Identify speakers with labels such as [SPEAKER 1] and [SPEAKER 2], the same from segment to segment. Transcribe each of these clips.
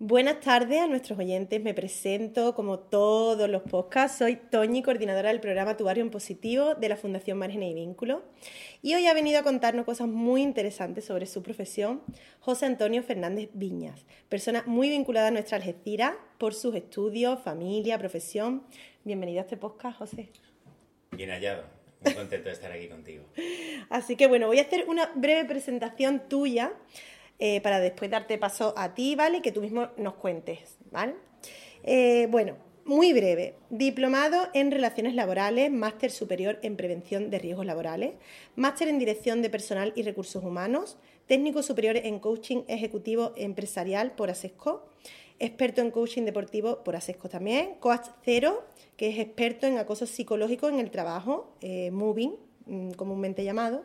[SPEAKER 1] Buenas tardes a nuestros oyentes. Me presento como todos los podcasts. Soy Toñi, coordinadora del programa Tu Barrio en Positivo de la Fundación Margen y Vínculo. Y hoy ha venido a contarnos cosas muy interesantes sobre su profesión José Antonio Fernández Viñas, persona muy vinculada a nuestra Algeciras por sus estudios, familia, profesión. Bienvenido a este podcast, José.
[SPEAKER 2] Bien hallado. Muy contento de estar aquí contigo.
[SPEAKER 1] Así que bueno, voy a hacer una breve presentación tuya eh, para después darte paso a ti, ¿vale? Que tú mismo nos cuentes, ¿vale? Eh, bueno, muy breve. Diplomado en Relaciones Laborales, Máster Superior en Prevención de Riesgos Laborales, Máster en Dirección de Personal y Recursos Humanos, Técnico Superior en Coaching Ejecutivo Empresarial por ASESCO, experto en coaching deportivo por ASESCO también, Coach Cero, que es experto en acoso psicológico en el trabajo, eh, Moving, mm, comúnmente llamado,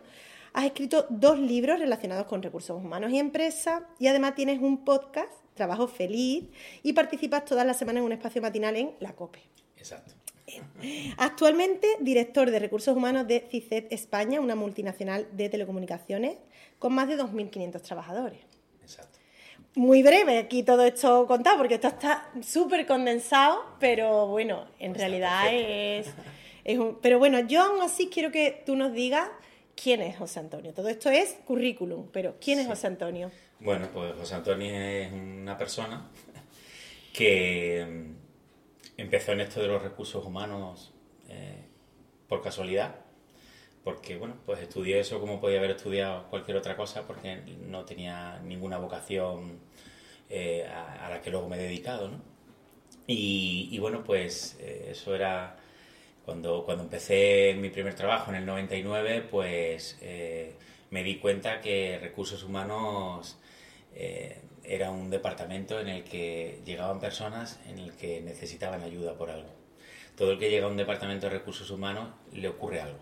[SPEAKER 1] Has escrito dos libros relacionados con recursos humanos y empresa y además tienes un podcast, Trabajo Feliz, y participas todas las semanas en un espacio matinal en La COPE.
[SPEAKER 2] Exacto.
[SPEAKER 1] Actualmente director de recursos humanos de CICET España, una multinacional de telecomunicaciones con más de 2.500 trabajadores.
[SPEAKER 2] Exacto.
[SPEAKER 1] Muy breve aquí todo esto contado, porque esto está súper condensado, pero bueno, en pues realidad es, es un... Pero bueno, yo aún así quiero que tú nos digas ¿Quién es José Antonio? Todo esto es currículum, pero ¿quién es José Antonio?
[SPEAKER 2] Bueno, pues José Antonio es una persona que mm, empezó en esto de los recursos humanos eh, por casualidad, porque bueno, pues estudié eso como podía haber estudiado cualquier otra cosa, porque no tenía ninguna vocación eh, a, la que luego me he dedicado, ¿no? Y, bueno, pues eh, eso era cuando, cuando empecé mi primer trabajo en el 99, pues eh, me di cuenta que recursos humanos eh, era un departamento en el que llegaban personas en el que necesitaban ayuda por algo. Todo el que llega a un departamento de recursos humanos le ocurre algo.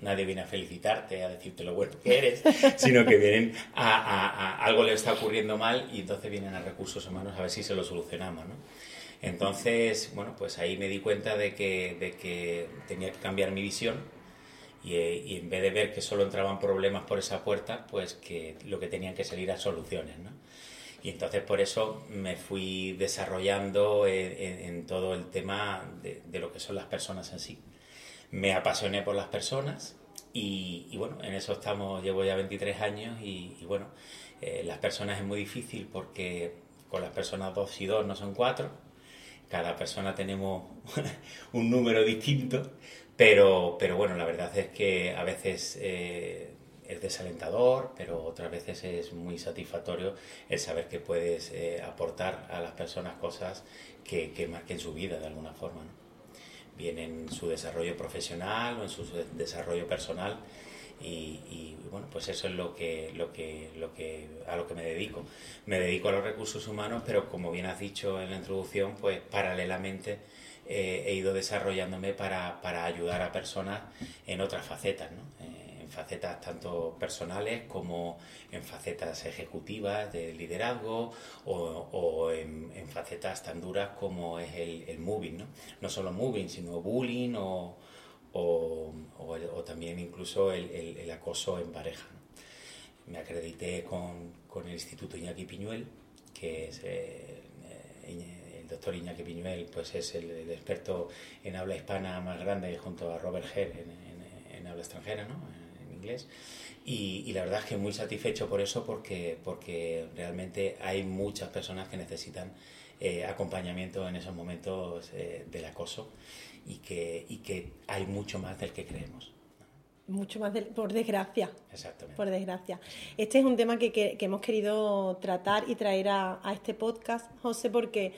[SPEAKER 2] Nadie viene a felicitarte, a decirte lo bueno que eres, sino que vienen a, a, a algo le está ocurriendo mal y entonces vienen a recursos humanos a ver si se lo solucionamos. ¿no? Entonces, bueno, pues ahí me di cuenta de que, de que tenía que cambiar mi visión y, y, en vez de ver que solo entraban problemas por esa puerta, pues que lo que tenían que salir a soluciones, ¿no? Y entonces por eso me fui desarrollando en, todo el tema de, de, lo que son las personas en sí. Me apasioné por las personas y, y bueno, en eso estamos, llevo ya 23 años y, y bueno, eh, las personas es muy difícil porque con las personas dos y dos no son cuatro cada persona tenemos un número distinto, pero, pero bueno, la verdad es que a veces eh, es desalentador, pero otras veces es muy satisfactorio el saber que puedes eh, aportar a las personas cosas que, que, marquen su vida de alguna forma, bien en su desarrollo profesional o en su desarrollo personal y, bueno, pues eso es lo que, lo que, lo que, a lo que me dedico. Me dedico a los recursos humanos, pero como bien has dicho en la introducción, pues paralelamente eh, he ido desarrollándome para, para, ayudar a personas en otras facetas, ¿no? Eh, en facetas tanto personales como en facetas ejecutivas de liderazgo o, en, facetas tan duras como es el, el moving, ¿no? No solo moving, sino bullying o o, o, también incluso el, el, acoso en pareja. Me acredité con, con, el Instituto Iñaki Piñuel, que es eh, eh, el doctor Iñaki Piñuel, pues es el, experto en habla hispana más grande junto a Robert Herr en, en, habla extranjera, ¿no? en inglés. Y, y, la verdad es que muy satisfecho por eso porque, porque realmente hay muchas personas que necesitan eh, acompañamiento en esos momentos eh, del acoso y que, y que hay mucho más del que creemos.
[SPEAKER 1] Mucho más, por desgracia.
[SPEAKER 2] Exactamente.
[SPEAKER 1] Por desgracia. Este es un tema que, que, hemos querido tratar y traer a, a, este podcast, José, porque,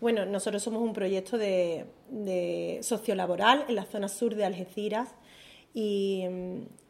[SPEAKER 1] bueno, nosotros somos un proyecto de, de sociolaboral en la zona sur de Algeciras Y,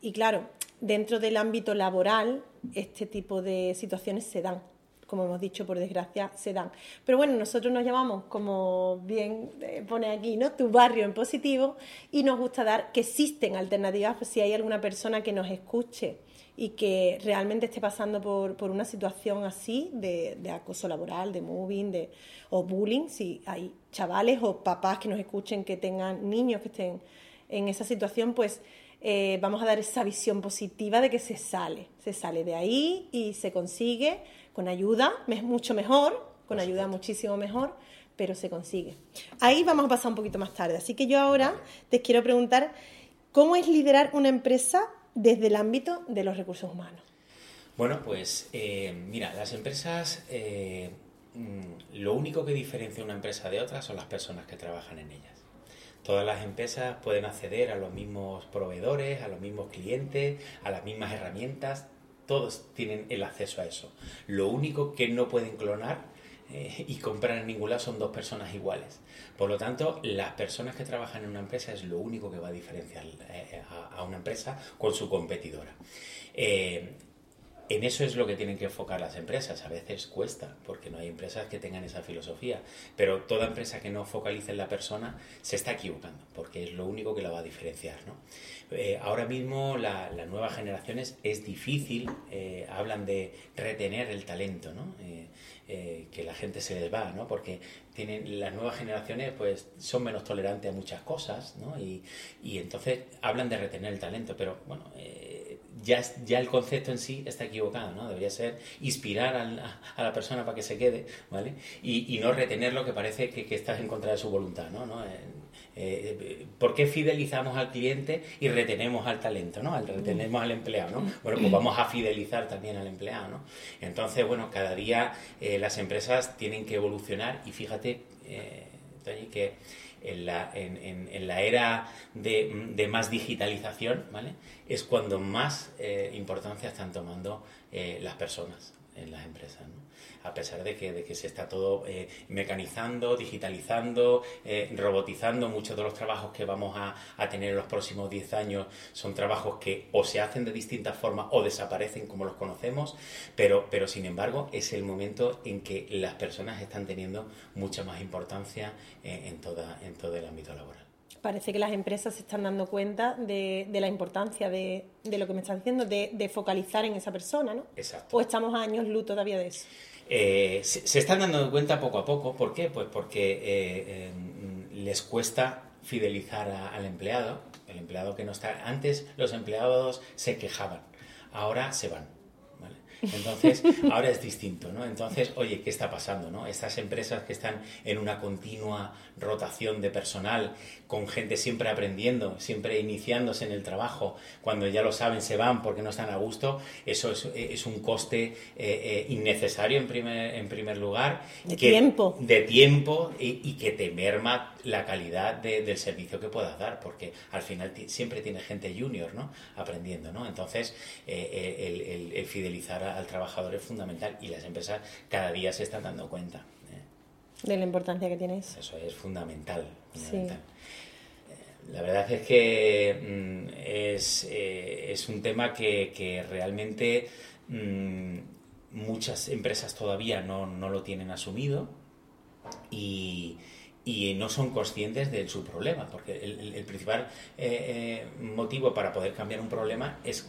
[SPEAKER 1] y claro, dentro del ámbito laboral, este tipo de situaciones se dan como hemos dicho, por desgracia, se dan. Pero bueno, nosotros nos llamamos, como bien eh, pone aquí, ¿no? Tu barrio en positivo y nos gusta dar que existen alternativas pues, si hay alguna persona que nos escuche y que realmente esté pasando por, una situación así de, acoso laboral, de moving, de, o bullying, si hay chavales o papás que nos escuchen que tengan niños que estén en esa situación, pues eh, vamos a dar esa visión positiva de que se sale, se sale de ahí y se consigue con ayuda, es mucho mejor, con ayuda muchísimo mejor, pero se consigue. Ahí vamos a pasar un poquito más tarde. Así que yo ahora te quiero preguntar, ¿cómo es liderar una empresa desde el ámbito de los recursos humanos?
[SPEAKER 2] Bueno, pues eh, mira, las empresas, eh, mm, lo único que diferencia una empresa de otra son las personas que trabajan en ellas. Todas las empresas pueden acceder a los mismos proveedores, a los mismos clientes, a las mismas herramientas, todos tienen el acceso a eso. Lo único que no pueden clonar eh, y comprar en ningún lado son dos personas iguales. Por lo tanto, las personas que trabajan en una empresa es lo único que va a diferenciar eh, a, una empresa con su competidora. Eh, en eso es lo que tienen que enfocar las empresas. A veces cuesta, porque no hay empresas que tengan esa filosofía. Pero toda empresa que no focalice en la persona se está equivocando, porque es lo único que la va a diferenciar. ¿no? Eh, ahora mismo las nuevas generaciones es difícil, eh, hablan de retener el talento, ¿no? Eh, que la gente se les va, ¿no? porque tienen, las nuevas generaciones pues, son menos tolerantes a muchas cosas ¿no? y entonces hablan de retener el talento, pero bueno ya, ya el concepto en sí está equivocado, ¿no? Debería ser inspirar a, la persona para que se quede, ¿vale? Y, y no retener lo que parece que, que, estás en contra de su voluntad, ¿no? ¿no? Eh, eh, ¿Por qué fidelizamos al cliente y retenemos al talento, ¿no? Al, retenemos al empleado, ¿no? Bueno, pues vamos a fidelizar también al empleado, ¿no? Entonces, bueno, cada día eh, las empresas tienen que evolucionar y fíjate, eh, que en la, en, en, la era de, de, más digitalización, ¿vale? Es cuando más eh, importancia están tomando eh, las personas en las empresas. A pesar de que, de que se está todo eh, mecanizando, digitalizando, eh, robotizando. Muchos de los trabajos que vamos a, a, tener en los próximos 10 años son trabajos que o se hacen de distintas formas o desaparecen como los conocemos, pero, pero sin embargo es el momento en que las personas están teniendo mucha más importancia eh, en, toda, en todo el ámbito laboral
[SPEAKER 1] parece que las empresas se están dando cuenta de, de la importancia de, de, lo que me estás diciendo, de, de, focalizar en esa persona, ¿no?
[SPEAKER 2] Exacto.
[SPEAKER 1] ¿O estamos a años luz todavía de eso?
[SPEAKER 2] Eh, se, están dando cuenta poco a poco. ¿Por qué? Pues porque eh, les cuesta fidelizar al empleado. El empleado que no está. Antes los empleados se quejaban, ahora se van. Entonces, ahora es distinto, ¿no? Entonces, oye, ¿qué está pasando, no? Estas empresas que están en una continua rotación de personal, con gente siempre aprendiendo, siempre iniciándose en el trabajo, cuando ya lo saben se van porque no están a gusto, eso es, un coste eh, eh, innecesario en primer, en primer lugar.
[SPEAKER 1] De tiempo.
[SPEAKER 2] De tiempo y, que te merma la calidad del servicio que puedas dar, porque al final siempre tiene gente junior, ¿no? Aprendiendo, ¿no? Entonces, eh, el, fidelizar al trabajador es fundamental y las empresas cada día se están dando cuenta.
[SPEAKER 1] De la importancia que tiene eso.
[SPEAKER 2] Eso es fundamental. Eh, la verdad es que mm, es, eh, es, un tema que, realmente mm, muchas empresas todavía no, no lo tienen asumido y, y, no son conscientes de su problema, porque el, principal eh, motivo para poder cambiar un problema es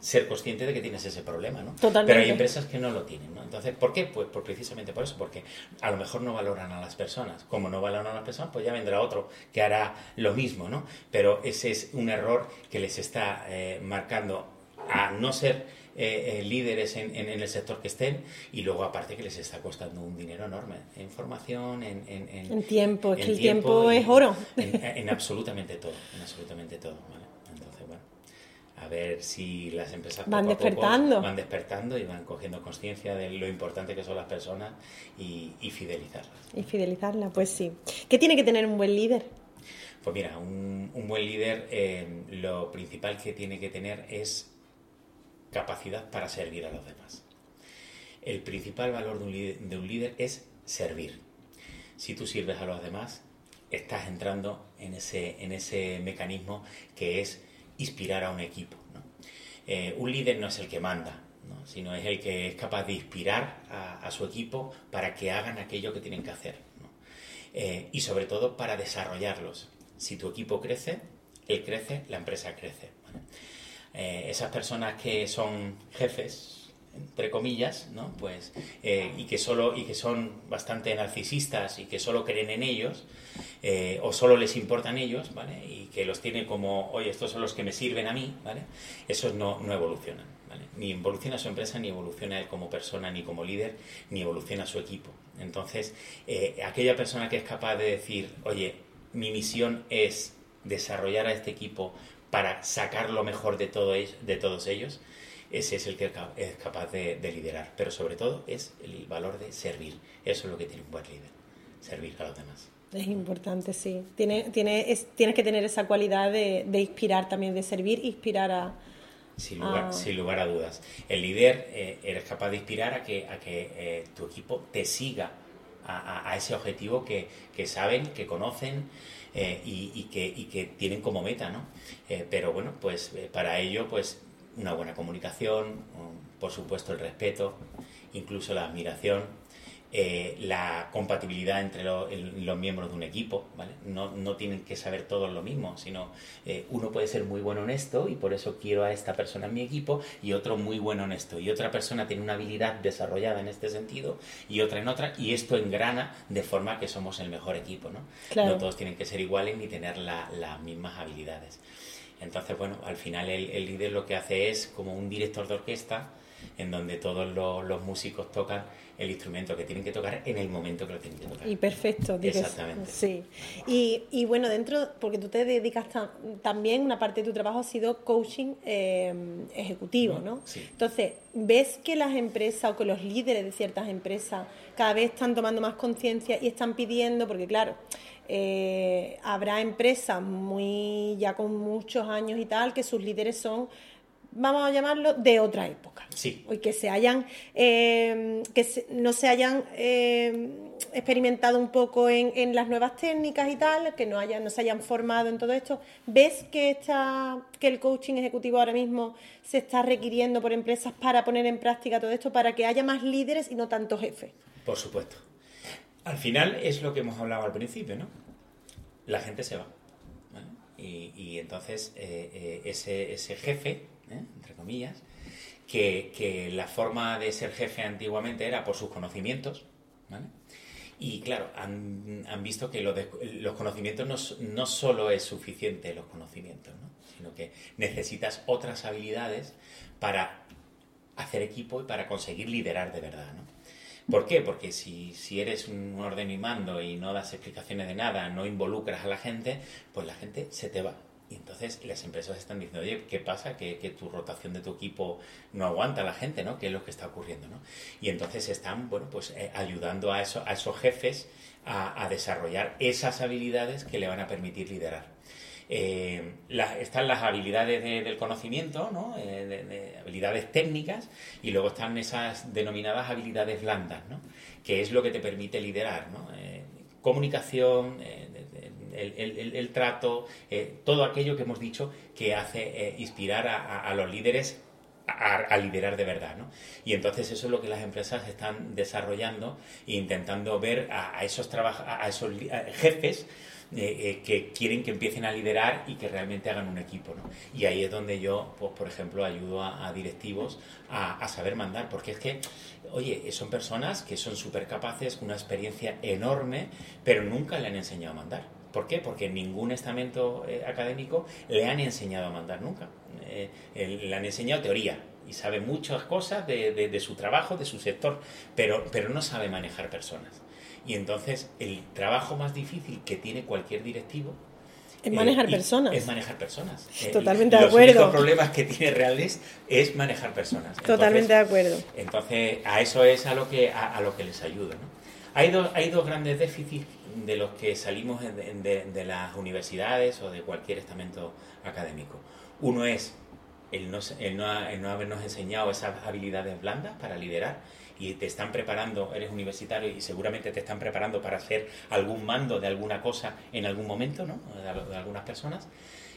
[SPEAKER 2] ser consciente de que tienes ese problema, ¿no?
[SPEAKER 1] Totalmente.
[SPEAKER 2] Pero hay empresas que no lo tienen, ¿no? Entonces, ¿por qué? Pues, pues, precisamente por eso, porque a lo mejor no valoran a las personas. Como no valoran a las personas, pues ya vendrá otro que hará lo mismo, ¿no? Pero ese es un error que les está eh, marcando a no ser eh, eh, líderes en, el sector que estén y luego aparte que les está costando un dinero enorme en formación, en,
[SPEAKER 1] en, tiempo, es que el tiempo, es oro.
[SPEAKER 2] En, absolutamente todo, en absolutamente todo, ¿vale? A ver si las empresas
[SPEAKER 1] van despertando.
[SPEAKER 2] van despertando y van cogiendo conciencia de lo importante que son las personas y, fidelizarlas.
[SPEAKER 1] Y fidelizarlas, pues sí. ¿Qué tiene que tener un buen líder?
[SPEAKER 2] Pues mira, un, buen líder eh, lo principal que tiene que tener es capacidad para servir a los demás. El principal valor de un líder, de un líder es servir. Si tú sirves a los demás, estás entrando en ese, en ese mecanismo que es inspirar a un equipo. un líder no es el que manda, sino es el que es capaz de inspirar a, su equipo para que hagan aquello que tienen que hacer. y sobre todo para desarrollarlos. Si tu equipo crece, él crece, la empresa crece. Eh, esas personas que son jefes, entre comillas, ¿no? pues, eh, y, que solo, y que son bastante narcisistas y que solo creen en ellos, eh, o solo les importan ellos, ¿vale? y que los tienen como, oye, estos son los que me sirven a mí, ¿vale? esos no, no evolucionan. Ni evoluciona su empresa, ni evoluciona él como persona, ni como líder, ni evoluciona su equipo. Entonces, aquella persona que es capaz de decir, oye, mi misión es desarrollar a este equipo para sacar lo mejor de, todo, de todos ellos, ese es el que es capaz de, liderar. Pero sobre todo es el valor de servir. Eso es lo que tiene un buen líder, servir a los demás.
[SPEAKER 1] Es importante, sí. Tiene, tiene, tienes que tener esa cualidad de, inspirar también, de servir, inspirar a...
[SPEAKER 2] Sin lugar a, dudas. El líder eh, eres capaz de inspirar a que, a que eh, tu equipo te siga a, ese objetivo que, que saben, que conocen, eh, y, que, tienen como meta, ¿no? Eh, pero bueno, pues para ello, pues una buena comunicación, por supuesto el respeto, incluso la admiración, eh, la compatibilidad entre los miembros de un equipo, ¿vale? No, no, tienen que saber todos lo mismo, sino eh, uno puede ser muy buen honesto y por eso quiero a esta persona en mi equipo y otro muy buen honesto y otra persona tiene una habilidad desarrollada en este sentido y otra en otra y esto engrana de forma que somos el mejor equipo, ¿no? No todos tienen que ser iguales ni tener las mismas habilidades. Entonces, bueno, al final el, el líder lo que hace es como un director de orquesta en donde todos los, músicos tocan el instrumento que tienen que tocar en el momento que lo tienen que tocar.
[SPEAKER 1] Y perfecto, Exactamente. Sí. Y, bueno, dentro, porque tú te dedicas también, una parte de tu trabajo ha sido coaching eh, ejecutivo, ¿no? Sí. Entonces, ¿ves que las empresas o que los líderes de ciertas empresas cada vez están tomando más conciencia y están pidiendo, porque claro, eh, habrá empresas muy ya con muchos años y tal, que sus líderes son vamos a llamarlo, de otra época.
[SPEAKER 2] Sí.
[SPEAKER 1] Y que se hayan, eh, que no se hayan eh, experimentado un poco en, las nuevas técnicas y tal, que no, hayan, no se hayan formado en todo esto. ¿Ves que, esta, que el coaching ejecutivo ahora mismo se está requiriendo por empresas para poner en práctica todo esto, para que haya más líderes y no tanto jefes?
[SPEAKER 2] Por supuesto. Al final es lo que hemos hablado al principio, ¿no? La gente se va. Y, entonces eh, ese, ese jefe ¿eh? entre comillas, que, la forma de ser jefe antiguamente era por sus conocimientos, Y claro, han, visto que los conocimientos no, no, solo es suficiente los conocimientos, sino que necesitas otras habilidades para hacer equipo y para conseguir liderar de verdad. ¿no? ¿Por qué? Porque si, si, eres un orden y mando y no das explicaciones de nada, no involucras a la gente, pues la gente se te va. Y entonces las empresas están diciendo, oye, ¿qué pasa? Que, tu rotación de tu equipo no aguanta a la gente, ¿no? ¿Qué es lo que está ocurriendo, ¿no? Y entonces están, bueno, pues eh, ayudando a, a esos jefes a, desarrollar esas habilidades que le van a permitir liderar. Eh, están las habilidades del conocimiento, ¿no? Eh, de, habilidades técnicas, y luego están esas denominadas habilidades blandas, ¿no? que es lo que te permite liderar. ¿no? comunicación, el, trato, eh, todo aquello que hemos dicho que hace eh, inspirar a, los líderes a, liderar de verdad. ¿no? Y entonces eso es lo que las empresas están desarrollando e intentando ver a, esos, a esos jefes eh, que quieren que empiecen a liderar y que realmente hagan un equipo. ¿no? Y ahí es donde yo, pues, por ejemplo, ayudo a, directivos a, saber mandar, porque es que, oye, son personas que son súper capaces, con una experiencia enorme, pero nunca le han enseñado a mandar. ¿Por qué? Porque ningún estamento eh, académico le han enseñado a mandar nunca. Eh, le han enseñado teoría y sabe muchas cosas de, su trabajo, de su sector, pero, pero no sabe manejar personas. Y entonces el trabajo más difícil que tiene cualquier directivo
[SPEAKER 1] es manejar personas.
[SPEAKER 2] Es manejar personas.
[SPEAKER 1] Totalmente de acuerdo.
[SPEAKER 2] Los problemas que tiene Reales es manejar personas.
[SPEAKER 1] Totalmente de acuerdo.
[SPEAKER 2] Entonces, a eso es a lo que, a, lo que les ayuda. Hay, dos, hay dos grandes déficits de los que salimos de, las universidades o de cualquier estamento académico. Uno es el no, el no, habernos enseñado esas habilidades blandas para liderar y te están preparando, eres universitario y seguramente te están preparando para hacer algún mando de alguna cosa en algún momento, ¿no? De, algunas personas.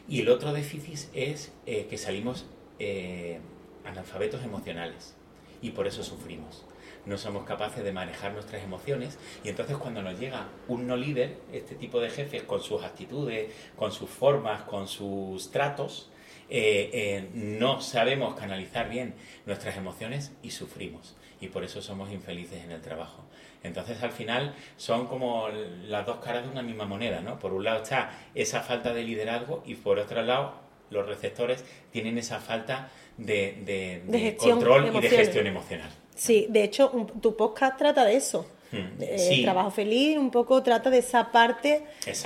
[SPEAKER 2] Y el otro déficit es eh, que salimos eh, analfabetos emocionales y por eso sufrimos. No somos capaces de manejar nuestras emociones y entonces cuando nos llega un no líder, este tipo de jefes con sus actitudes, con sus formas, con sus tratos, eh, no sabemos canalizar bien nuestras emociones y sufrimos. Y por eso somos infelices en el trabajo. Entonces, al final, son como las dos caras de una misma moneda, ¿no? Por un lado está esa falta de liderazgo y por otro lado, los receptores tienen esa falta de, control y de gestión emocional.
[SPEAKER 1] Sí, de hecho, tu podcast trata de eso. Hmm, eh, trabajo feliz un poco trata de esa parte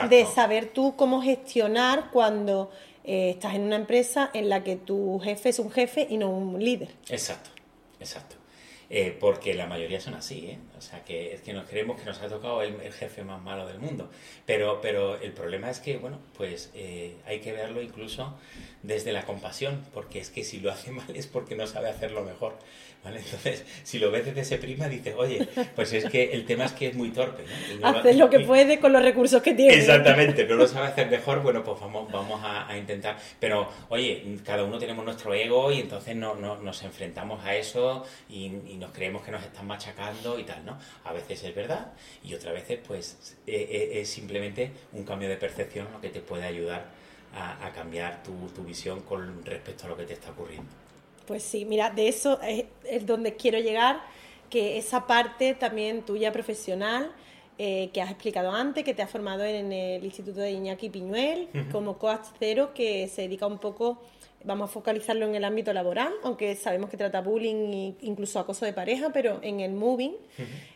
[SPEAKER 1] de saber tú cómo gestionar cuando eh, estás en una empresa en la que tu jefe es un jefe y no un líder.
[SPEAKER 2] Exacto, exacto. Eh, porque la mayoría son así, ¿eh? O sea, que es que nos creemos que nos ha tocado el, jefe más malo del mundo. Pero, pero el problema es que, bueno, pues eh, hay que verlo incluso desde la compasión, porque es que si lo hace mal es porque no sabe hacerlo mejor. Entonces, si lo ves desde ese prisma, dices, oye, pues es que el tema es que es muy torpe.
[SPEAKER 1] ¿no? Hace lo, que puede con los recursos que tiene.
[SPEAKER 2] Exactamente, no lo sabe hacer mejor, bueno, pues vamos, vamos a, intentar. Pero, oye, cada uno tenemos nuestro ego y entonces no, nos enfrentamos a eso y, nos creemos que nos están machacando y tal, ¿no? A veces es verdad y otras veces, pues, eh, eh, es simplemente un cambio de percepción lo que te puede ayudar a, cambiar tu, tu visión con respecto a lo que te está ocurriendo.
[SPEAKER 1] Pues sí, mira, de eso es, donde quiero llegar, que esa parte también tuya profesional, eh, que has explicado antes, que te has formado en el Instituto de Iñaki Piñuel, como coach cero, que se dedica un poco, vamos a focalizarlo en el ámbito laboral, aunque sabemos que trata bullying e incluso acoso de pareja, pero en el moving.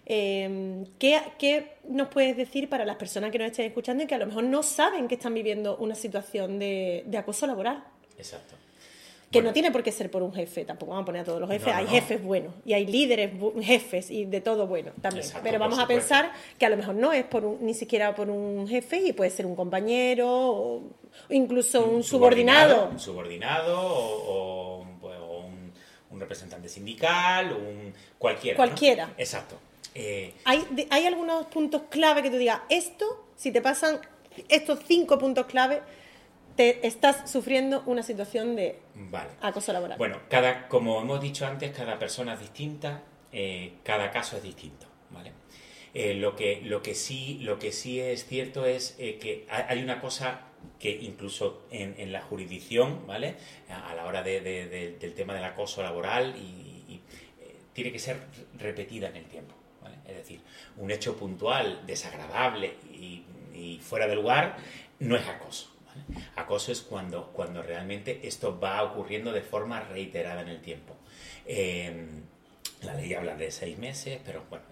[SPEAKER 1] Em, ¿qué, nos puedes decir para las personas que nos estén escuchando y que a lo mejor no saben que están viviendo una situación de acoso laboral?
[SPEAKER 2] Exacto.
[SPEAKER 1] Que no tiene por qué ser por un jefe, tampoco vamos a poner a todos los jefes. hay jefes buenos y hay líderes jefes y de todo bueno también. Pero vamos a pensar que a lo mejor no es por ni siquiera por un jefe y puede ser un compañero o incluso un, subordinado.
[SPEAKER 2] Un subordinado o, pues, un, representante sindical, un cualquiera.
[SPEAKER 1] Cualquiera.
[SPEAKER 2] Exacto.
[SPEAKER 1] Eh, ¿Hay, ¿Hay algunos puntos clave que tú digas, esto, si te pasan estos cinco puntos clave, estás sufriendo una situación de acoso laboral.
[SPEAKER 2] Bueno, cada, como hemos dicho antes, cada persona es distinta, eh, cada caso es distinto, ¿vale? Eh, lo, que, lo, que sí, lo que sí es cierto es eh, que hay una cosa que incluso en, la jurisdicción, ¿vale? A, la hora del tema del acoso laboral y, tiene que ser repetida en el tiempo, ¿vale? Es decir, un hecho puntual, desagradable y fuera de lugar no es acoso. Acoso es cuando, cuando realmente esto va ocurriendo de forma reiterada en el tiempo. Em, la ley habla de seis meses, pero bueno,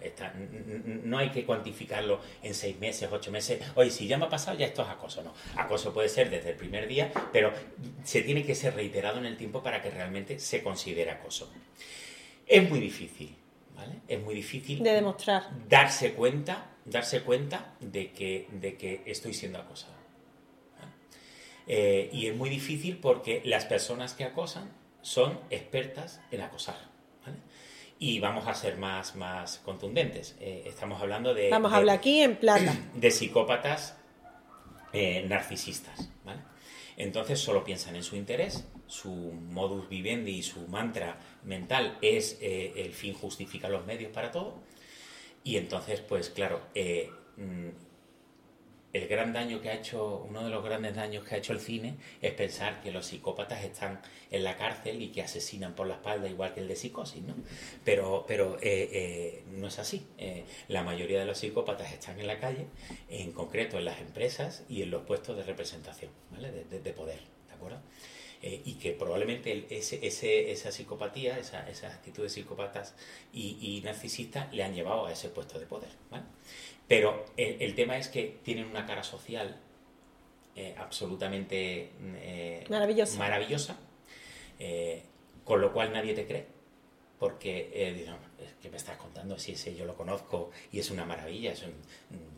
[SPEAKER 2] no hay que cuantificarlo en seis meses, ocho meses. Oye, si ya me ha pasado, ya esto es acoso. No, acoso puede ser desde el primer día, pero se tiene que ser reiterado en el tiempo para que realmente se considere acoso. Es muy difícil, ¿vale? Es muy difícil
[SPEAKER 1] de demostrar.
[SPEAKER 2] Darse cuenta, darse cuenta de que, de que estoy siendo acosado. Eh, y es muy difícil porque las personas que acosan son expertas en acosar. Y vamos a ser más, más contundentes. Eh, estamos hablando de...
[SPEAKER 1] Vamos a hablar aquí en plata.
[SPEAKER 2] De psicópatas eh, narcisistas. Entonces solo piensan en su interés, su modus vivendi y su mantra mental es el fin justifica los medios para todo. Y entonces, pues claro, mm, el gran daño que ha hecho, uno de los grandes daños que ha hecho el cine es pensar que los psicópatas están en la cárcel y que asesinan por la espalda igual que el de psicosis, ¿no? Pero, pero eh, eh, no es así. Eh, la mayoría de los psicópatas están en la calle, en concreto en las empresas y en los puestos de representación, ¿vale? De, poder, ¿de acuerdo? y que probablemente ese, ese, esa psicopatía, esa, esas actitudes psicópatas y, y narcisistas le han llevado a ese puesto de poder, ¿vale? Pero el, tema es que tienen una cara social eh, absolutamente eh, maravillosa, eh, con lo cual nadie te cree, porque es que me estás contando si ese yo lo conozco y es una maravilla, es un,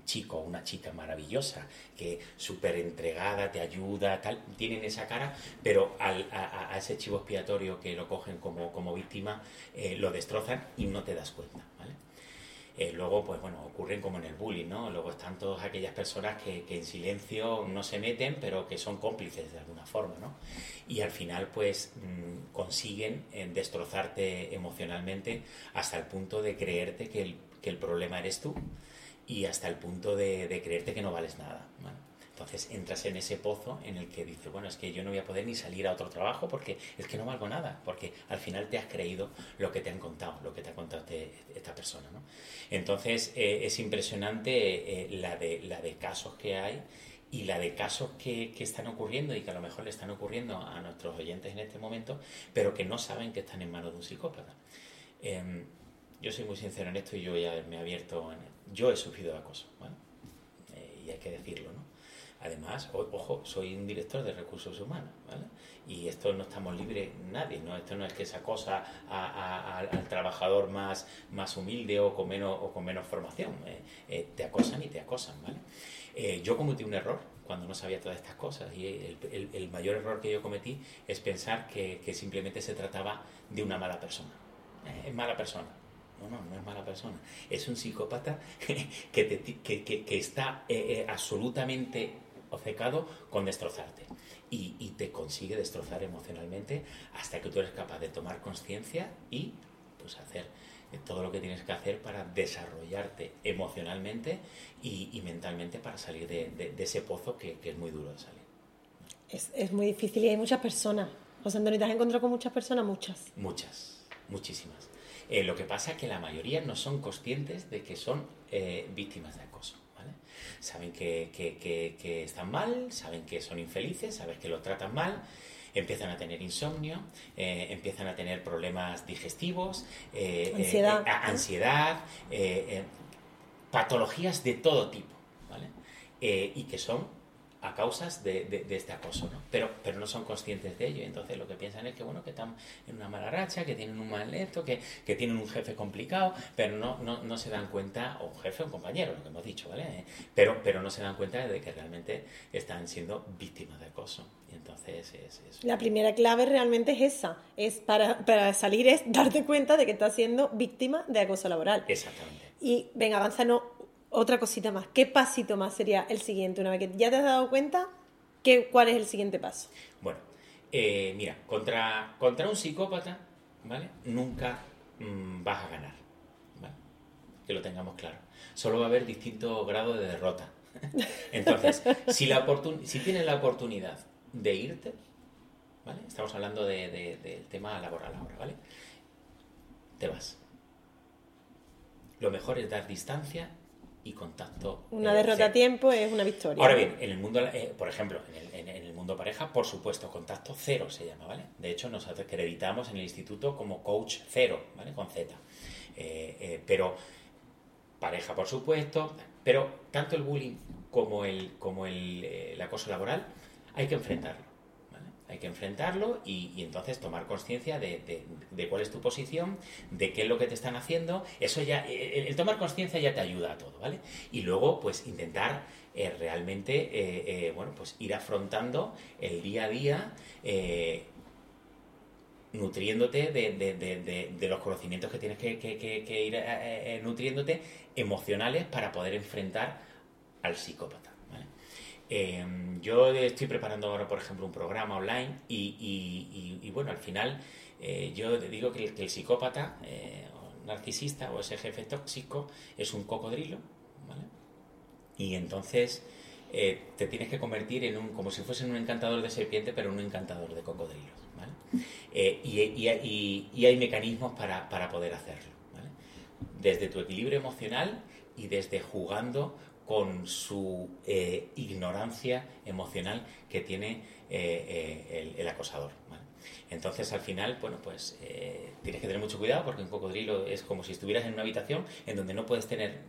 [SPEAKER 2] chico o una chica maravillosa, que súper entregada, te ayuda, tal, tienen esa cara, pero a, ese chivo expiatorio que lo cogen como, como víctima, lo destrozan y no te das cuenta, ¿vale? Eh, luego, pues bueno, ocurren como en el bullying, ¿no? Luego están todas aquellas personas que, en silencio no se meten, pero que son cómplices de alguna forma, ¿no? Y al final, pues mm, consiguen eh, destrozarte emocionalmente hasta el punto de creerte que el, que el problema eres tú y hasta el punto de, de creerte que no vales nada. Entonces entras en ese pozo en el que dices, bueno, es que yo no voy a poder ni salir a otro trabajo porque es que no valgo nada, porque al final te has creído lo que te han contado, lo que te ha contado este, esta persona. ¿no? Entonces eh, es impresionante eh, la, de, la de casos que hay y la de casos que, que, están ocurriendo y que a lo mejor le están ocurriendo a nuestros oyentes en este momento, pero que no saben que están en manos de un psicópata. Em, yo soy muy sincero en esto y yo ya me he abierto. yo he sufrido acoso, ¿vale? Eh, y hay que decirlo, ¿no? Además, ojo, soy un director de recursos humanos, ¿vale? Y esto no estamos libres nadie, ¿no? Esto no es que se acosa al trabajador más, más humilde o con menos, o con menos formación. ¿eh? Eh, te acosan y te acosan, ¿vale? Eh, yo cometí un error cuando no sabía todas estas cosas y el, mayor error que yo cometí es pensar que, simplemente se trataba de una mala persona. es mala persona. No, no, no es mala persona. Es un psicópata que, que, que está absolutamente obcecado con destrozarte. Y, y, te consigue destrozar emocionalmente hasta que tú eres capaz de tomar conciencia y pues hacer todo lo que tienes que hacer para desarrollarte emocionalmente y, mentalmente para salir de, ese pozo que, es muy duro de salir.
[SPEAKER 1] Es, es, muy difícil y hay muchas personas. José Antonio, ¿te has encontrado con muchas personas? Muchas.
[SPEAKER 2] Muchas, muchísimas. Eh, lo que pasa es que la mayoría no son conscientes de que son eh, víctimas de acoso saben que, que, están mal, saben que son infelices, saben que lo tratan mal, empiezan a tener insomnio, eh, empiezan a tener problemas digestivos,
[SPEAKER 1] eh, ansiedad,
[SPEAKER 2] eh, ansiedad patologías de todo tipo, ¿vale? y que son a causas de, de, este acoso, ¿no? Pero, pero no son conscientes de ello. Entonces lo que piensan es que, bueno, que están en una mala racha, que tienen un mal neto, que, que tienen un jefe complicado, pero no, no, no, se dan cuenta, o un jefe o un compañero, lo que hemos dicho, ¿vale? Pero, pero no se dan cuenta de que realmente están siendo víctimas de acoso. Y entonces es, es...
[SPEAKER 1] La primera clave realmente es esa, es para, para salir es darte cuenta de que estás siendo víctima de acoso laboral.
[SPEAKER 2] Exactamente.
[SPEAKER 1] Y venga, avanza no otra cosita más. ¿Qué pasito más sería el siguiente? Una vez que ya te has dado cuenta, ¿qué, ¿cuál es el siguiente paso?
[SPEAKER 2] Bueno, eh, mira, contra, contra un psicópata, ¿vale? Nunca mm, vas a ganar, ¿vale? Que lo tengamos claro. Solo va a haber distintos grados de derrota. Entonces, si, tienes la oportunidad de irte, ¿vale? Estamos hablando del tema laboral ahora, ¿vale? Te vas. Lo mejor es dar distancia y contacto.
[SPEAKER 1] Una derrota a tiempo es una victoria.
[SPEAKER 2] Ahora bien, en el mundo, eh, por ejemplo, en el, mundo pareja, por supuesto, contacto cero se llama, ¿vale? De hecho, nos acreditamos en el instituto como coach cero, ¿vale? Con Z. Eh, eh, pero pareja, por supuesto, pero tanto el bullying como el, como el acoso laboral hay que enfrentarlo hay que enfrentarlo y, entonces tomar conciencia de, cuál es tu posición, de qué es lo que te están haciendo. Eso ya, el, tomar conciencia ya te ayuda a todo, ¿vale? Y luego, pues intentar eh, realmente, eh, eh, bueno, pues ir afrontando el día a día. nutriéndote de, los conocimientos que tienes que ir nutriéndote emocionales para poder enfrentar al psicópata. Em, yo estoy preparando ahora, por ejemplo, un programa online y, bueno, al final eh, yo digo que el, psicópata, eh, narcisista o ese jefe tóxico es un cocodrilo, ¿vale? Y entonces eh, te tienes que convertir en un, como si fuese un encantador de serpiente, pero un encantador de cocodrilos, ¿vale? Y, y, hay mecanismos para, para poder hacerlo, ¿vale? Desde tu equilibrio emocional y desde jugando con su eh, ignorancia emocional que tiene eh, eh, el, acosador. Entonces, al final, bueno, pues tienes que tener mucho cuidado porque un cocodrilo es como si estuvieras en una habitación en donde no puedes tener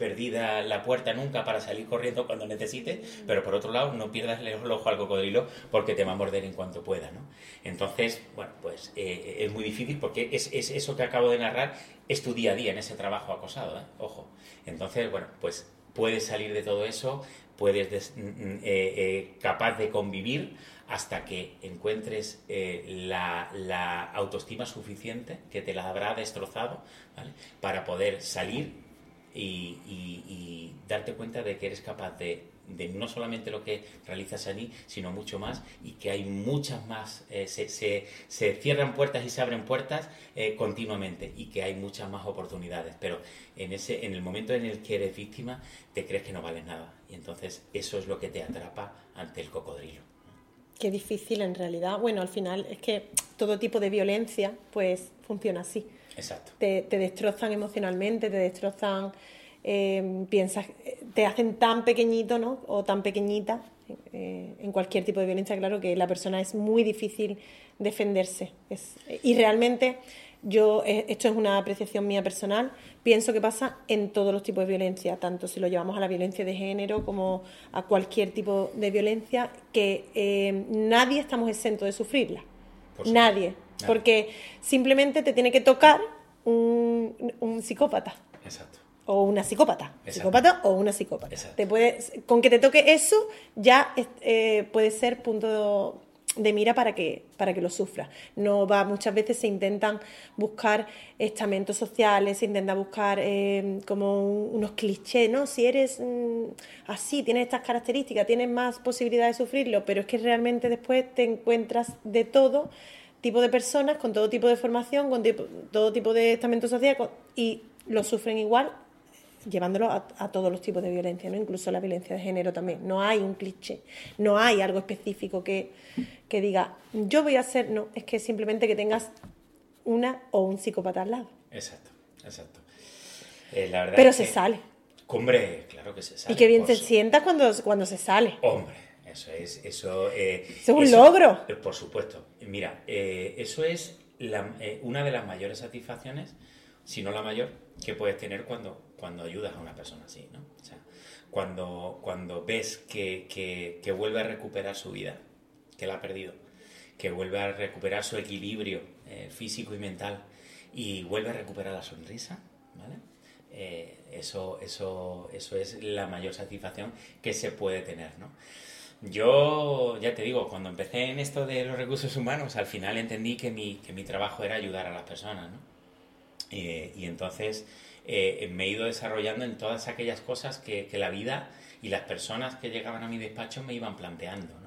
[SPEAKER 2] perdida la puerta nunca para salir corriendo cuando necesites, pero por otro lado no pierdas el ojo al cocodrilo porque te va a morder en cuanto pueda, ¿no? Entonces, bueno, pues es muy difícil porque es, es, eso que acabo de narrar es tu día a día en ese trabajo acosado, ¿eh? Ojo. Entonces, bueno, pues puedes salir de todo eso, puedes des- mm, mm, eh, eh, capaz de convivir hasta que encuentres eh, la, la autoestima suficiente que te la habrá destrozado ¿vale? para poder salir y, y- darte cuenta de que eres capaz de, de no solamente lo que realizas allí, sino mucho más y que hay muchas más, eh, se, se- se cierran puertas y se abren puertas eh, continuamente y que hay muchas más oportunidades, pero en, ese, en el momento en el que eres víctima te crees que no vales nada y entonces eso es lo que te atrapa ante el cocodrilo.
[SPEAKER 1] Qué difícil en realidad. Bueno, al final es que todo tipo de violencia pues funciona así.
[SPEAKER 2] Exacto.
[SPEAKER 1] Te, te destrozan emocionalmente, te destrozan, eh, piensas, te hacen tan pequeñito, ¿no? O tan pequeñita eh, en cualquier tipo de violencia, claro que la persona es muy difícil defenderse. Es- y realmente yo, eh, esto es una apreciación mía personal, pienso que pasa en todos los tipos de violencia, tanto si lo llevamos a la violencia de género como a cualquier tipo de violencia, que eh, nadie estamos exentos de sufrirla. Nadie. Porque simplemente te tiene que tocar un, un psicópata
[SPEAKER 2] Exacto.
[SPEAKER 1] o una psicópata.
[SPEAKER 2] Exacto.
[SPEAKER 1] Psicópata o una psicópata.
[SPEAKER 2] Exacto.
[SPEAKER 1] Te puedes, con que te toque eso, ya eh, puede ser punto de mira para que, para que lo sufra. No va, muchas veces se intentan buscar estamentos sociales, se intenta buscar eh, como un- unos clichés, ¿no? Si eres mm, así, tienes estas características, tienes más posibilidad de sufrirlo, pero es que realmente después te encuentras de todo tipo de personas, con todo tipo de formación, con tipo- todo tipo de estamento social con- y lo sufren igual llevándolo a, a todos los tipos de violencia, ¿no? incluso la violencia de género también. No hay un cliché, no hay algo específico que, que diga, yo voy a hacer, no, es que simplemente que tengas una o un psicópata al lado.
[SPEAKER 2] Exacto. Exacto. Eh, la verdad
[SPEAKER 1] Pero
[SPEAKER 2] es
[SPEAKER 1] se
[SPEAKER 2] que-
[SPEAKER 1] sale.
[SPEAKER 2] Hombre, claro que se sale.
[SPEAKER 1] Y qué bien te sientas cuando, cuando se sale.
[SPEAKER 2] Hombre, eso es, eso, eh,
[SPEAKER 1] Eso es un logro.
[SPEAKER 2] eh, por supuesto. Mira, eh, eso es la- eh, una de las mayores satisfacciones, si no la mayor, que puedes tener cuando, cuando ayudas a una persona así, ¿no? O sea, cuando, cuando ves que, que- que vuelve a recuperar su vida, que la ha perdido, que vuelve a recuperar su equilibrio físico y mental y vuelve a recuperar la sonrisa, ¿vale? Eh, eso, eso, eso es la mayor satisfacción que se puede tener, ¿no? Yo, ya te digo, cuando empecé en esto de los recursos humanos, al final entendí que mi, que mi trabajo era ayudar a las personas, ¿no? Eh, y entonces eh, me he ido desarrollando en todas aquellas cosas que, que la vida y las personas que llegaban a mi despacho me iban planteando.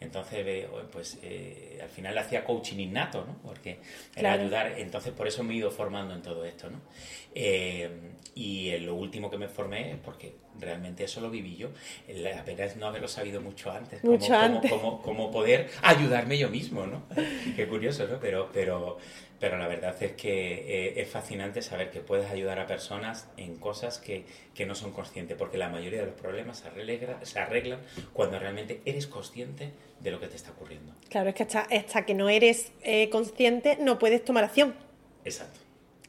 [SPEAKER 2] Entonces, eh, pues eh, al final hacía coaching innato, ¿no? Porque era
[SPEAKER 1] Claro.
[SPEAKER 2] ayudar, entonces por eso me he ido formando en todo esto, ¿no? Eh, y lo último que me formé es porque realmente eso lo viví yo. La pena es no haberlo sabido mucho antes.
[SPEAKER 1] Mucho
[SPEAKER 2] cómo-
[SPEAKER 1] antes.
[SPEAKER 2] cómo- cómo poder ayudarme yo mismo, ¿no? Qué curioso, ¿no? Pero, pero, pero la verdad es que eh, es fascinante saber que puedes ayudar a personas en cosas que, que no son conscientes, porque la mayoría de los problemas se, arregla- se arreglan cuando realmente eres consciente de lo que te está ocurriendo.
[SPEAKER 1] Claro, es que hasta, hasta que no eres eh, consciente no puedes tomar acción,
[SPEAKER 2] Exacto.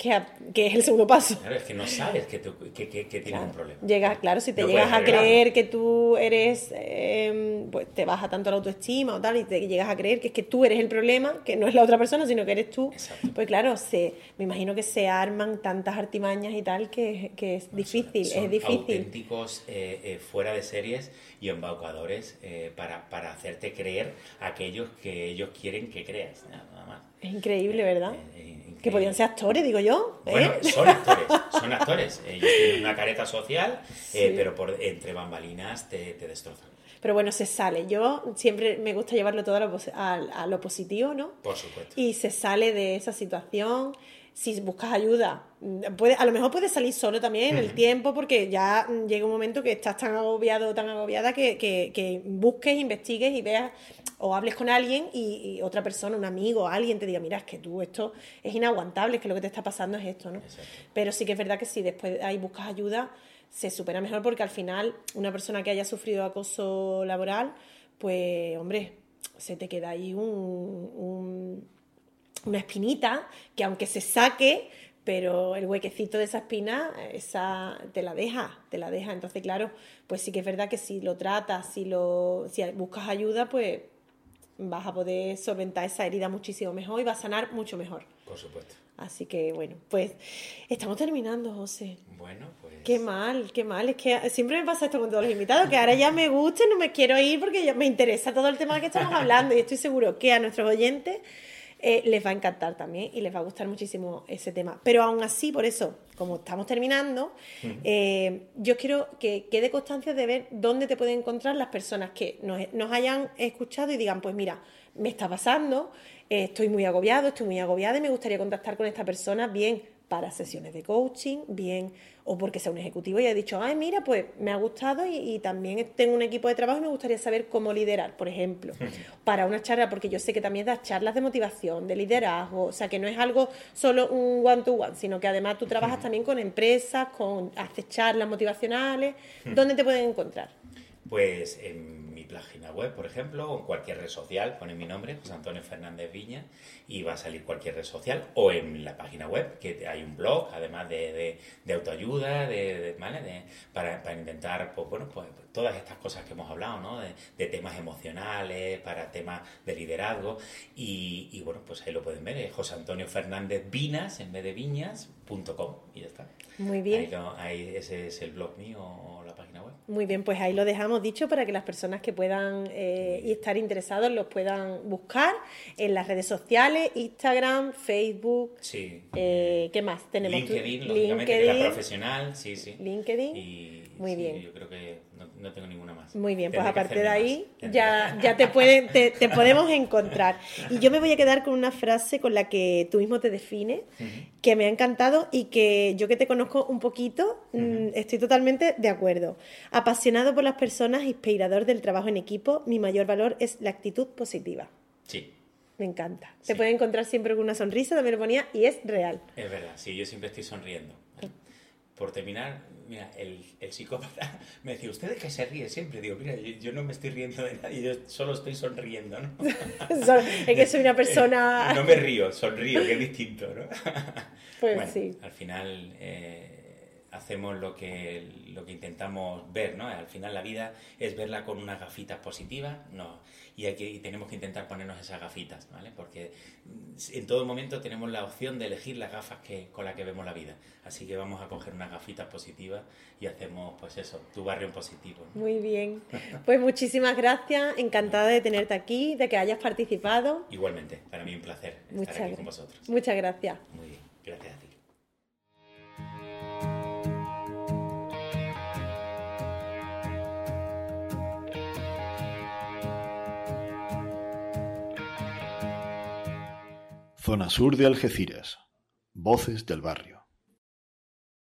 [SPEAKER 1] Que, a- que es el segundo paso.
[SPEAKER 2] Claro, es que no sabes que, tú- que, que- tienes un problema.
[SPEAKER 1] Llega, claro, si te
[SPEAKER 2] No
[SPEAKER 1] llegas a creer que tú eres, eh, pues te baja tanto la autoestima o tal, y te llegas a creer que es que tú eres el problema, que no es la otra persona, sino que eres tú.
[SPEAKER 2] Exacto.
[SPEAKER 1] Pues claro, se, me imagino que se arman tantas artimañas y tal que, que es difícil,
[SPEAKER 2] Son
[SPEAKER 1] es difícil.
[SPEAKER 2] auténticos eh, eh, fuera de series y embaucadores eh, para, para hacerte creer aquellos que ellos quieren que creas, nada más.
[SPEAKER 1] Es increíble, ¿verdad?
[SPEAKER 2] Eh, eh.
[SPEAKER 1] Que podían ser actores, digo yo. ¿eh?
[SPEAKER 2] Bueno, son actores, son actores. Ellos tienen una careta social, eh,
[SPEAKER 1] Sí.
[SPEAKER 2] pero por entre bambalinas te, te destrozan.
[SPEAKER 1] Pero bueno, se sale. Yo siempre me gusta llevarlo todo a lo, a- a lo positivo, ¿no?
[SPEAKER 2] Por supuesto.
[SPEAKER 1] y se sale de esa situación. Si buscas ayuda, puede, a lo mejor puedes salir solo también en el tiempo, porque ya mm, llega un momento que estás tan agobiado o tan agobiada que, que- que busques, investigues y veas o hables con alguien y, y otra persona, un amigo, alguien te diga, mira, es que tú esto es inaguantable, es que lo que te está pasando es esto, ¿no?
[SPEAKER 2] Exacto.
[SPEAKER 1] Pero sí que es verdad que si después ahí buscas ayuda, se supera mejor porque al final una persona que haya sufrido acoso laboral, pues hombre, se te queda ahí un, un- una espinita que aunque se saque, pero el huequecito de esa espina, esa te la deja, te la deja. Entonces, claro, pues sí que es verdad que si lo tratas, si lo, si buscas ayuda, pues vas a poder solventar esa herida muchísimo mejor y va a sanar mucho mejor.
[SPEAKER 2] Por supuesto.
[SPEAKER 1] Así que bueno, pues estamos terminando, José.
[SPEAKER 2] Bueno, pues.
[SPEAKER 1] Qué mal, qué mal. Es que siempre me pasa esto con todos los invitados, que ahora ya me gusta y no me quiero ir porque ya me interesa todo el tema que estamos hablando y estoy seguro que a nuestros oyentes eh, les va a encantar también y les va a gustar muchísimo ese tema. Pero aún así, por eso, como estamos terminando, eh, yo quiero que quede constancia de ver dónde te pueden encontrar las personas que nos, nos hayan escuchado y digan, pues mira, me está pasando, eh, estoy muy agobiado, estoy muy agobiada y me gustaría contactar con esta persona, bien para sesiones de coaching, bien, o porque sea un ejecutivo y ha dicho, ay, mira, pues me ha gustado y, también tengo un equipo de trabajo y me gustaría saber cómo liderar, por ejemplo, para una charla, porque yo sé que también das charlas de motivación, de liderazgo, o sea, que no es algo solo un one-to-one, sino que además tú trabajas también con empresas, con haces charlas motivacionales, ¿dónde te pueden encontrar?
[SPEAKER 2] Pues en mi página web, por ejemplo, o en cualquier red social, ponen mi nombre, José Antonio Fernández Viña, y va a salir cualquier red social, o en la página web, que hay un blog, además de, de, autoayuda, de, ¿vale? para, para, intentar, pues bueno, pues todas estas cosas que hemos hablado, ¿no? De, temas emocionales, para temas de liderazgo, y, y, bueno, pues ahí lo pueden ver, es José Antonio Fernández Vinas, en vez de viñas.com, y ya está.
[SPEAKER 1] Muy bien.
[SPEAKER 2] Ahí, ese es el blog mío o la página web.
[SPEAKER 1] Muy bien, pues ahí lo dejamos dicho para que las personas que puedan eh, y estar interesados los puedan buscar en las redes sociales, Instagram, Facebook.
[SPEAKER 2] Sí.
[SPEAKER 1] Eh, ¿Qué más tenemos?
[SPEAKER 2] LinkedIn, lógicamente, LinkedIn. Que profesional, sí, sí.
[SPEAKER 1] LinkedIn.
[SPEAKER 2] Y,
[SPEAKER 1] Muy bien.
[SPEAKER 2] Yo creo que no, tengo ninguna más.
[SPEAKER 1] Muy bien, pues aparte de ahí ya, ya te, pueden, te, podemos encontrar. Y yo me voy a quedar con una frase con la que tú mismo te defines, que me ha encantado y que yo que te conozco un poquito, mm, estoy totalmente de acuerdo. Apasionado por las personas, inspirador del trabajo en equipo, mi mayor valor es la actitud positiva.
[SPEAKER 2] Sí.
[SPEAKER 1] Me encanta. Te puedes encontrar siempre con una sonrisa, también lo ponía, y es real.
[SPEAKER 2] Es verdad, sí, yo siempre estoy sonriendo. Por terminar, mira, el, el, psicópata me decía, ¿usted de qué se ríe siempre? Digo, mira, yo, no me estoy riendo de nadie, yo solo estoy sonriendo, ¿no?
[SPEAKER 1] es que soy una persona...
[SPEAKER 2] no me río, sonrío, que es distinto, ¿no?
[SPEAKER 1] pues sí.
[SPEAKER 2] Al final... Eh, hacemos lo que, lo que intentamos ver, ¿no? Al final la vida es verla con unas gafitas positivas, no, y, hay que, tenemos que intentar ponernos esas gafitas, ¿vale? Porque en todo momento tenemos la opción de elegir las gafas que, con las que vemos la vida, así que vamos a coger unas gafitas positivas y hacemos, pues eso, tu barrio en positivo.
[SPEAKER 1] Muy bien, pues muchísimas gracias, encantada de tenerte aquí, de que hayas participado.
[SPEAKER 2] Igualmente, para mí un placer estar aquí con vosotros.
[SPEAKER 1] Muchas gracias.
[SPEAKER 2] Muy bien, gracias a ti.
[SPEAKER 3] Zona sur de Algeciras. Voces del barrio.